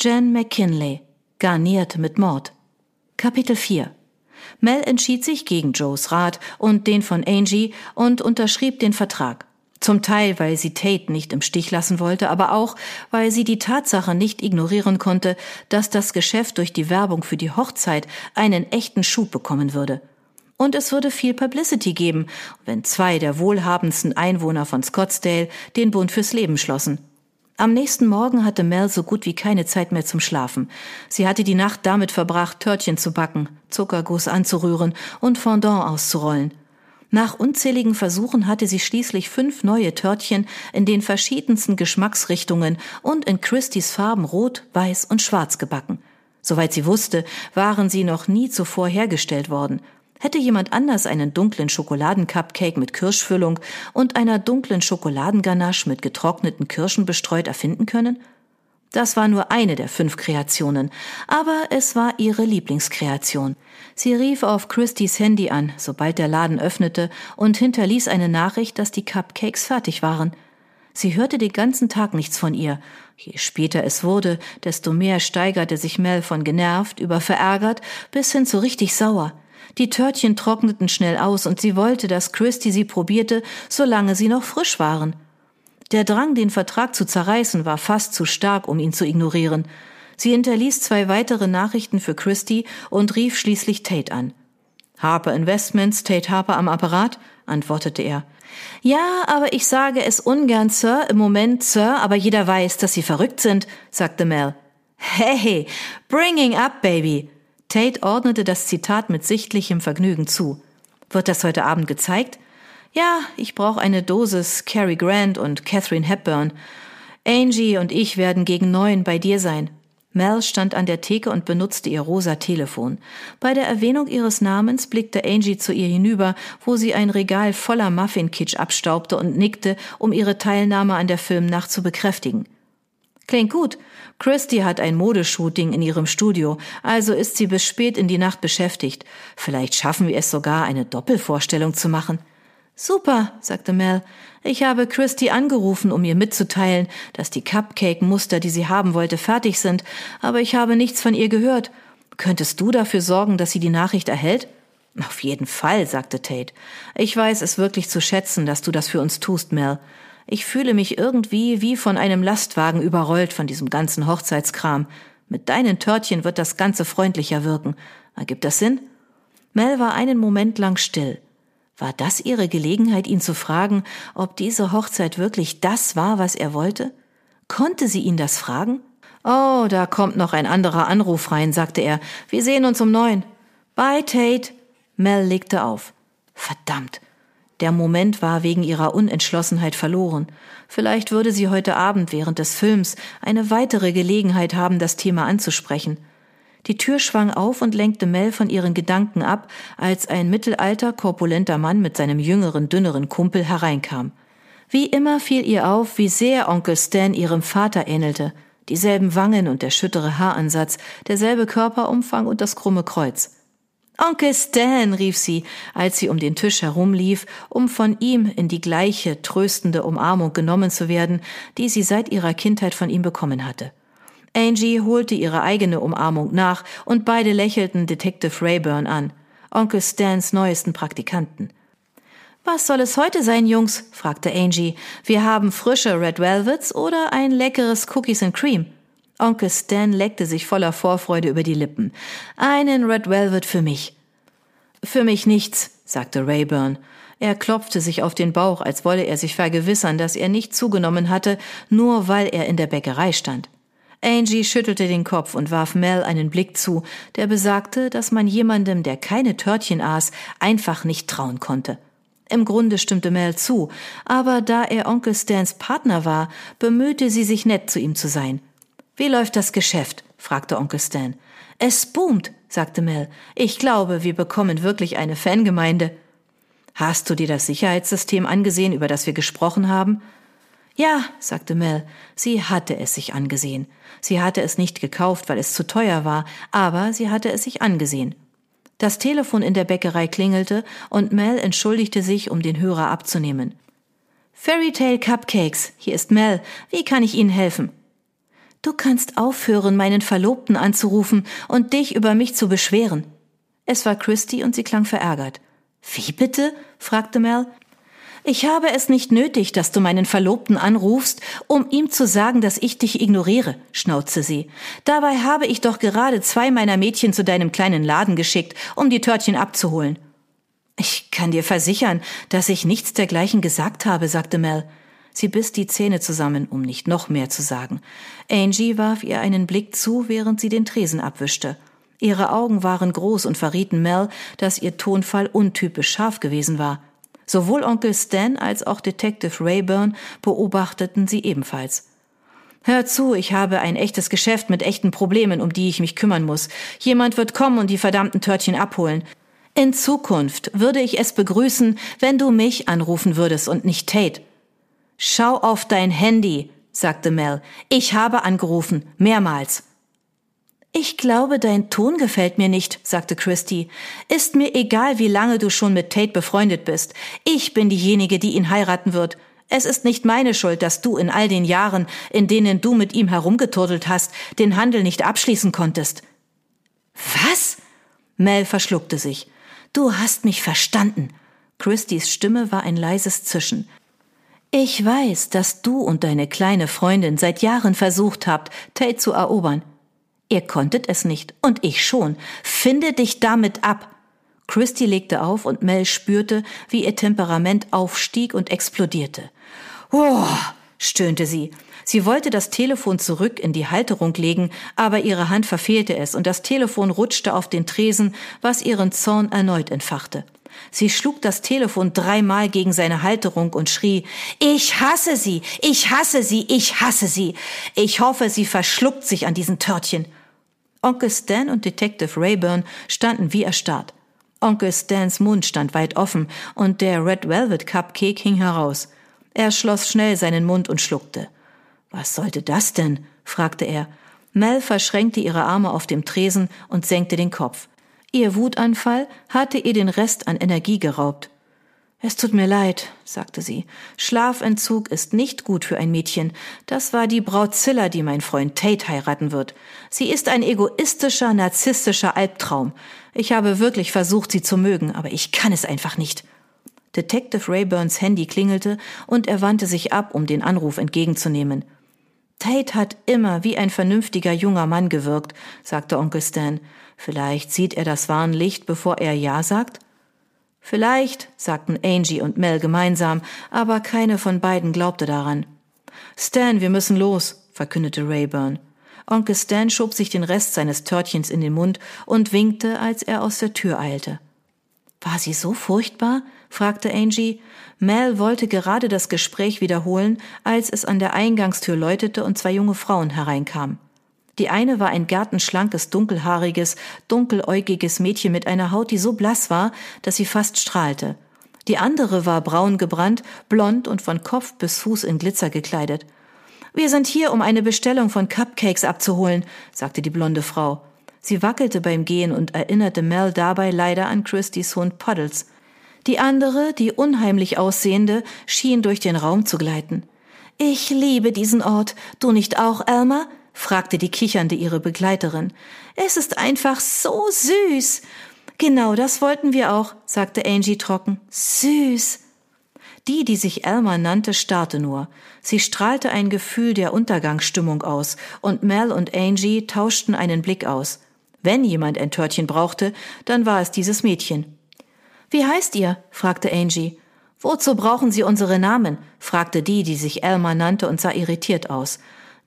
Jan McKinley, garniert mit Mord. Kapitel 4 Mel entschied sich gegen Joes Rat und den von Angie und unterschrieb den Vertrag. Zum Teil, weil sie Tate nicht im Stich lassen wollte, aber auch, weil sie die Tatsache nicht ignorieren konnte, dass das Geschäft durch die Werbung für die Hochzeit einen echten Schub bekommen würde. Und es würde viel Publicity geben, wenn zwei der wohlhabendsten Einwohner von Scottsdale den Bund fürs Leben schlossen. Am nächsten Morgen hatte Mel so gut wie keine Zeit mehr zum Schlafen. Sie hatte die Nacht damit verbracht, Törtchen zu backen, Zuckerguss anzurühren und Fondant auszurollen. Nach unzähligen Versuchen hatte sie schließlich fünf neue Törtchen in den verschiedensten Geschmacksrichtungen und in Christys Farben rot, weiß und schwarz gebacken. Soweit sie wusste, waren sie noch nie zuvor hergestellt worden. Hätte jemand anders einen dunklen Schokoladencupcake mit Kirschfüllung und einer dunklen Schokoladenganache mit getrockneten Kirschen bestreut erfinden können? Das war nur eine der fünf Kreationen, aber es war ihre Lieblingskreation. Sie rief auf Christys Handy an, sobald der Laden öffnete, und hinterließ eine Nachricht, dass die Cupcakes fertig waren. Sie hörte den ganzen Tag nichts von ihr. Je später es wurde, desto mehr steigerte sich Mel von genervt über verärgert bis hin zu richtig sauer. Die Törtchen trockneten schnell aus und sie wollte, dass Christy sie probierte, solange sie noch frisch waren. Der Drang, den Vertrag zu zerreißen, war fast zu stark, um ihn zu ignorieren. Sie hinterließ zwei weitere Nachrichten für Christy und rief schließlich Tate an. Harper Investments, Tate Harper am Apparat? antwortete er. Ja, aber ich sage es ungern, Sir, im Moment, Sir, aber jeder weiß, dass Sie verrückt sind, sagte Mel. Hey, bringing up, Baby. Tate ordnete das Zitat mit sichtlichem Vergnügen zu. Wird das heute Abend gezeigt? Ja, ich brauche eine Dosis Cary Grant und Catherine Hepburn. Angie und ich werden gegen neun bei dir sein. Mel stand an der Theke und benutzte ihr rosa Telefon. Bei der Erwähnung ihres Namens blickte Angie zu ihr hinüber, wo sie ein Regal voller Muffinkitsch abstaubte und nickte, um ihre Teilnahme an der Filmnacht zu bekräftigen. Klingt gut. Christy hat ein Modeshooting in ihrem Studio, also ist sie bis spät in die Nacht beschäftigt. Vielleicht schaffen wir es sogar, eine Doppelvorstellung zu machen. Super, sagte Mel. Ich habe Christy angerufen, um ihr mitzuteilen, dass die Cupcake-Muster, die sie haben wollte, fertig sind, aber ich habe nichts von ihr gehört. Könntest du dafür sorgen, dass sie die Nachricht erhält? Auf jeden Fall, sagte Tate. Ich weiß es wirklich zu schätzen, dass du das für uns tust, Mel. Ich fühle mich irgendwie wie von einem Lastwagen überrollt von diesem ganzen Hochzeitskram. Mit deinen Törtchen wird das Ganze freundlicher wirken. Ergibt das Sinn? Mel war einen Moment lang still. War das ihre Gelegenheit, ihn zu fragen, ob diese Hochzeit wirklich das war, was er wollte? Konnte sie ihn das fragen? Oh, da kommt noch ein anderer Anruf rein, sagte er. Wir sehen uns um neun. Bye, Tate. Mel legte auf. Verdammt. Der Moment war wegen ihrer Unentschlossenheit verloren. Vielleicht würde sie heute Abend während des Films eine weitere Gelegenheit haben, das Thema anzusprechen. Die Tür schwang auf und lenkte Mel von ihren Gedanken ab, als ein mittelalter, korpulenter Mann mit seinem jüngeren, dünneren Kumpel hereinkam. Wie immer fiel ihr auf, wie sehr Onkel Stan ihrem Vater ähnelte. Dieselben Wangen und der schüttere Haaransatz, derselbe Körperumfang und das krumme Kreuz. Onkel Stan, rief sie, als sie um den Tisch herumlief, um von ihm in die gleiche tröstende Umarmung genommen zu werden, die sie seit ihrer Kindheit von ihm bekommen hatte. Angie holte ihre eigene Umarmung nach und beide lächelten Detective Rayburn an, Onkel Stans neuesten Praktikanten. Was soll es heute sein, Jungs? fragte Angie. Wir haben frische Red Velvets oder ein leckeres Cookies and Cream? Onkel Stan leckte sich voller Vorfreude über die Lippen. Einen Red Velvet für mich. Für mich nichts, sagte Rayburn. Er klopfte sich auf den Bauch, als wolle er sich vergewissern, dass er nicht zugenommen hatte, nur weil er in der Bäckerei stand. Angie schüttelte den Kopf und warf Mel einen Blick zu, der besagte, dass man jemandem, der keine Törtchen aß, einfach nicht trauen konnte. Im Grunde stimmte Mel zu, aber da er Onkel Stans Partner war, bemühte sie sich nett zu ihm zu sein. Wie läuft das Geschäft? fragte Onkel Stan. Es boomt, sagte Mel. Ich glaube, wir bekommen wirklich eine Fangemeinde. Hast du dir das Sicherheitssystem angesehen, über das wir gesprochen haben? Ja, sagte Mel. Sie hatte es sich angesehen. Sie hatte es nicht gekauft, weil es zu teuer war, aber sie hatte es sich angesehen. Das Telefon in der Bäckerei klingelte und Mel entschuldigte sich, um den Hörer abzunehmen. Fairy Tale Cupcakes, hier ist Mel. Wie kann ich Ihnen helfen? Du kannst aufhören, meinen Verlobten anzurufen und dich über mich zu beschweren. Es war Christy und sie klang verärgert. Wie bitte? fragte Mel. Ich habe es nicht nötig, dass du meinen Verlobten anrufst, um ihm zu sagen, dass ich dich ignoriere, schnauzte sie. Dabei habe ich doch gerade zwei meiner Mädchen zu deinem kleinen Laden geschickt, um die Törtchen abzuholen. Ich kann dir versichern, dass ich nichts dergleichen gesagt habe, sagte Mel. Sie biss die Zähne zusammen, um nicht noch mehr zu sagen. Angie warf ihr einen Blick zu, während sie den Tresen abwischte. Ihre Augen waren groß und verrieten Mel, dass ihr Tonfall untypisch scharf gewesen war. Sowohl Onkel Stan als auch Detective Rayburn beobachteten sie ebenfalls. Hör zu, ich habe ein echtes Geschäft mit echten Problemen, um die ich mich kümmern muss. Jemand wird kommen und die verdammten Törtchen abholen. In Zukunft würde ich es begrüßen, wenn du mich anrufen würdest und nicht Tate. Schau auf dein Handy, sagte Mel. Ich habe angerufen, mehrmals. Ich glaube, dein Ton gefällt mir nicht, sagte Christy. Ist mir egal, wie lange du schon mit Tate befreundet bist. Ich bin diejenige, die ihn heiraten wird. Es ist nicht meine Schuld, dass du in all den Jahren, in denen du mit ihm herumgeturtelt hast, den Handel nicht abschließen konntest. Was? Mel verschluckte sich. Du hast mich verstanden. Christys Stimme war ein leises Zischen. Ich weiß, dass du und deine kleine Freundin seit Jahren versucht habt, Tate zu erobern. Ihr konntet es nicht, und ich schon. Finde dich damit ab. Christy legte auf und Mel spürte, wie ihr Temperament aufstieg und explodierte. Oh, stöhnte sie. Sie wollte das Telefon zurück in die Halterung legen, aber ihre Hand verfehlte es und das Telefon rutschte auf den Tresen, was ihren Zorn erneut entfachte. Sie schlug das Telefon dreimal gegen seine Halterung und schrie, ich hasse sie, ich hasse sie, ich hasse sie. Ich hoffe, sie verschluckt sich an diesen Törtchen. Onkel Stan und Detective Rayburn standen wie erstarrt. Onkel Stans Mund stand weit offen und der Red Velvet Cupcake hing heraus. Er schloss schnell seinen Mund und schluckte. Was sollte das denn? fragte er. Mel verschränkte ihre Arme auf dem Tresen und senkte den Kopf. Ihr Wutanfall hatte ihr den Rest an Energie geraubt. Es tut mir leid, sagte sie. Schlafentzug ist nicht gut für ein Mädchen. Das war die Braut Zilla, die mein Freund Tate heiraten wird. Sie ist ein egoistischer, narzisstischer Albtraum. Ich habe wirklich versucht, sie zu mögen, aber ich kann es einfach nicht. Detective Rayburns Handy klingelte und er wandte sich ab, um den Anruf entgegenzunehmen. Tate hat immer wie ein vernünftiger junger Mann gewirkt, sagte Onkel Stan. Vielleicht sieht er das Warnlicht, bevor er Ja sagt? Vielleicht, sagten Angie und Mel gemeinsam, aber keine von beiden glaubte daran. Stan, wir müssen los, verkündete Rayburn. Onkel Stan schob sich den Rest seines Törtchens in den Mund und winkte, als er aus der Tür eilte. War sie so furchtbar? fragte Angie. Mel wollte gerade das Gespräch wiederholen, als es an der Eingangstür läutete und zwei junge Frauen hereinkamen. Die eine war ein gärtenschlankes, dunkelhaariges, dunkeläugiges Mädchen mit einer Haut, die so blass war, dass sie fast strahlte. Die andere war braun gebrannt, blond und von Kopf bis Fuß in Glitzer gekleidet. Wir sind hier, um eine Bestellung von Cupcakes abzuholen, sagte die blonde Frau. Sie wackelte beim Gehen und erinnerte Mel dabei leider an Christys Hund Puddles. Die andere, die unheimlich aussehende, schien durch den Raum zu gleiten. Ich liebe diesen Ort. Du nicht auch, Elmer? fragte die Kichernde ihre Begleiterin. Es ist einfach so süß. Genau das wollten wir auch, sagte Angie trocken. Süß. Die, die sich Elma nannte, starrte nur. Sie strahlte ein Gefühl der Untergangsstimmung aus, und Mel und Angie tauschten einen Blick aus. Wenn jemand ein Törtchen brauchte, dann war es dieses Mädchen. Wie heißt ihr? fragte Angie. Wozu brauchen Sie unsere Namen? fragte die, die sich Elma nannte und sah irritiert aus.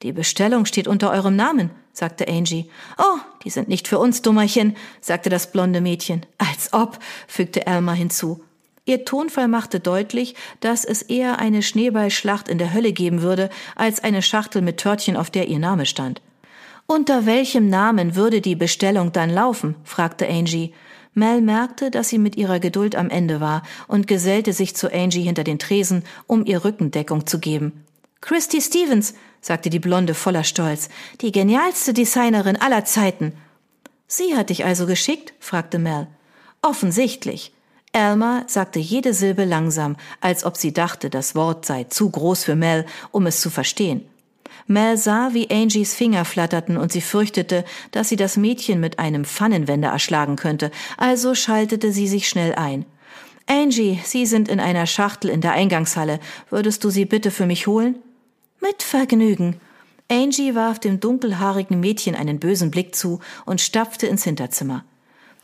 Die Bestellung steht unter eurem Namen, sagte Angie. Oh, die sind nicht für uns, Dummerchen, sagte das blonde Mädchen. Als ob, fügte Elma hinzu. Ihr Tonfall machte deutlich, dass es eher eine Schneeballschlacht in der Hölle geben würde, als eine Schachtel mit Törtchen, auf der ihr Name stand. Unter welchem Namen würde die Bestellung dann laufen? fragte Angie. Mel merkte, dass sie mit ihrer Geduld am Ende war und gesellte sich zu Angie hinter den Tresen, um ihr Rückendeckung zu geben. Christy Stevens, sagte die Blonde voller Stolz, die genialste Designerin aller Zeiten. Sie hat dich also geschickt? fragte Mel. Offensichtlich. Elma sagte jede Silbe langsam, als ob sie dachte, das Wort sei zu groß für Mel, um es zu verstehen. Mel sah, wie Angies Finger flatterten und sie fürchtete, dass sie das Mädchen mit einem Pfannenwender erschlagen könnte, also schaltete sie sich schnell ein. Angie, Sie sind in einer Schachtel in der Eingangshalle. Würdest du sie bitte für mich holen? Mit Vergnügen. Angie warf dem dunkelhaarigen Mädchen einen bösen Blick zu und stapfte ins Hinterzimmer.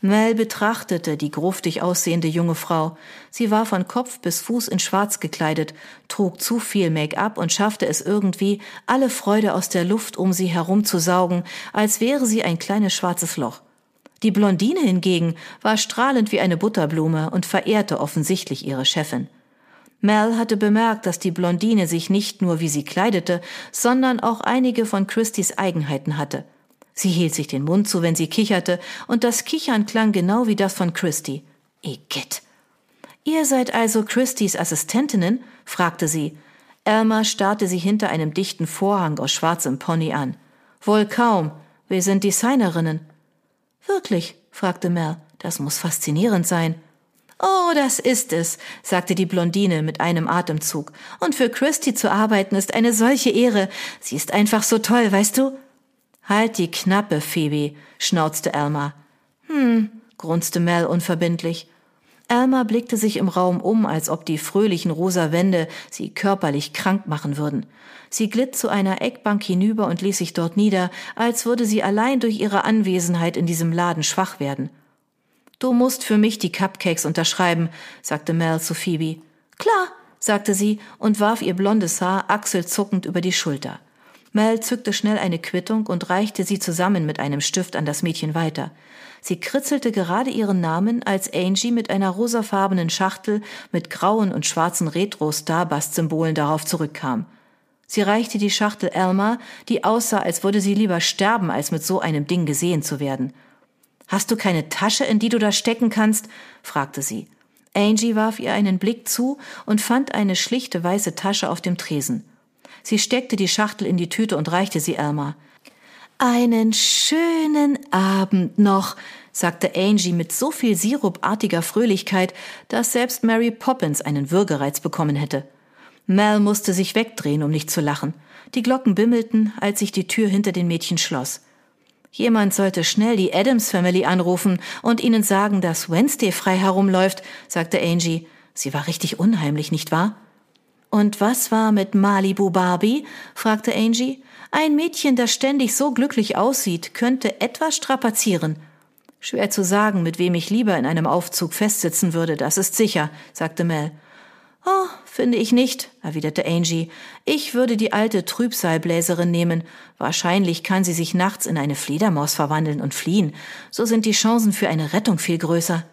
Mel betrachtete die gruftig aussehende junge Frau. Sie war von Kopf bis Fuß in Schwarz gekleidet, trug zu viel Make-up und schaffte es irgendwie, alle Freude aus der Luft um sie herumzusaugen, als wäre sie ein kleines schwarzes Loch. Die Blondine hingegen war strahlend wie eine Butterblume und verehrte offensichtlich ihre Chefin. Mel hatte bemerkt, dass die Blondine sich nicht nur wie sie kleidete, sondern auch einige von Christys Eigenheiten hatte – Sie hielt sich den Mund zu, wenn sie kicherte, und das Kichern klang genau wie das von Christy. Igitt. Ihr seid also Christys Assistentinnen? fragte sie. Elmer starrte sie hinter einem dichten Vorhang aus schwarzem Pony an. Wohl kaum. Wir sind Designerinnen. Wirklich? fragte Mel. Das muss faszinierend sein. Oh, das ist es, sagte die Blondine mit einem Atemzug. Und für Christy zu arbeiten ist eine solche Ehre. Sie ist einfach so toll, weißt du? Halt die Knappe, Phoebe, schnauzte Elmer. Hm, grunzte Mel unverbindlich. Elmer blickte sich im Raum um, als ob die fröhlichen rosa Wände sie körperlich krank machen würden. Sie glitt zu einer Eckbank hinüber und ließ sich dort nieder, als würde sie allein durch ihre Anwesenheit in diesem Laden schwach werden. Du musst für mich die Cupcakes unterschreiben, sagte Mel zu Phoebe. Klar, sagte sie und warf ihr blondes Haar achselzuckend über die Schulter. Mel zückte schnell eine Quittung und reichte sie zusammen mit einem Stift an das Mädchen weiter. Sie kritzelte gerade ihren Namen, als Angie mit einer rosafarbenen Schachtel mit grauen und schwarzen Retro-Starbust-Symbolen darauf zurückkam. Sie reichte die Schachtel Elma, die aussah, als würde sie lieber sterben, als mit so einem Ding gesehen zu werden. Hast du keine Tasche, in die du das stecken kannst? fragte sie. Angie warf ihr einen Blick zu und fand eine schlichte weiße Tasche auf dem Tresen. Sie steckte die Schachtel in die Tüte und reichte sie Elma. Einen schönen Abend noch, sagte Angie mit so viel sirupartiger Fröhlichkeit, dass selbst Mary Poppins einen Würgereiz bekommen hätte. Mel musste sich wegdrehen, um nicht zu lachen. Die Glocken bimmelten, als sich die Tür hinter den Mädchen schloss. Jemand sollte schnell die Adams Family anrufen und ihnen sagen, dass Wednesday frei herumläuft, sagte Angie. Sie war richtig unheimlich, nicht wahr? Und was war mit Malibu Barbie? fragte Angie. Ein Mädchen, das ständig so glücklich aussieht, könnte etwas strapazieren. Schwer zu sagen, mit wem ich lieber in einem Aufzug festsitzen würde, das ist sicher, sagte Mel. Oh, finde ich nicht, erwiderte Angie. Ich würde die alte Trübsalbläserin nehmen. Wahrscheinlich kann sie sich nachts in eine Fledermaus verwandeln und fliehen. So sind die Chancen für eine Rettung viel größer.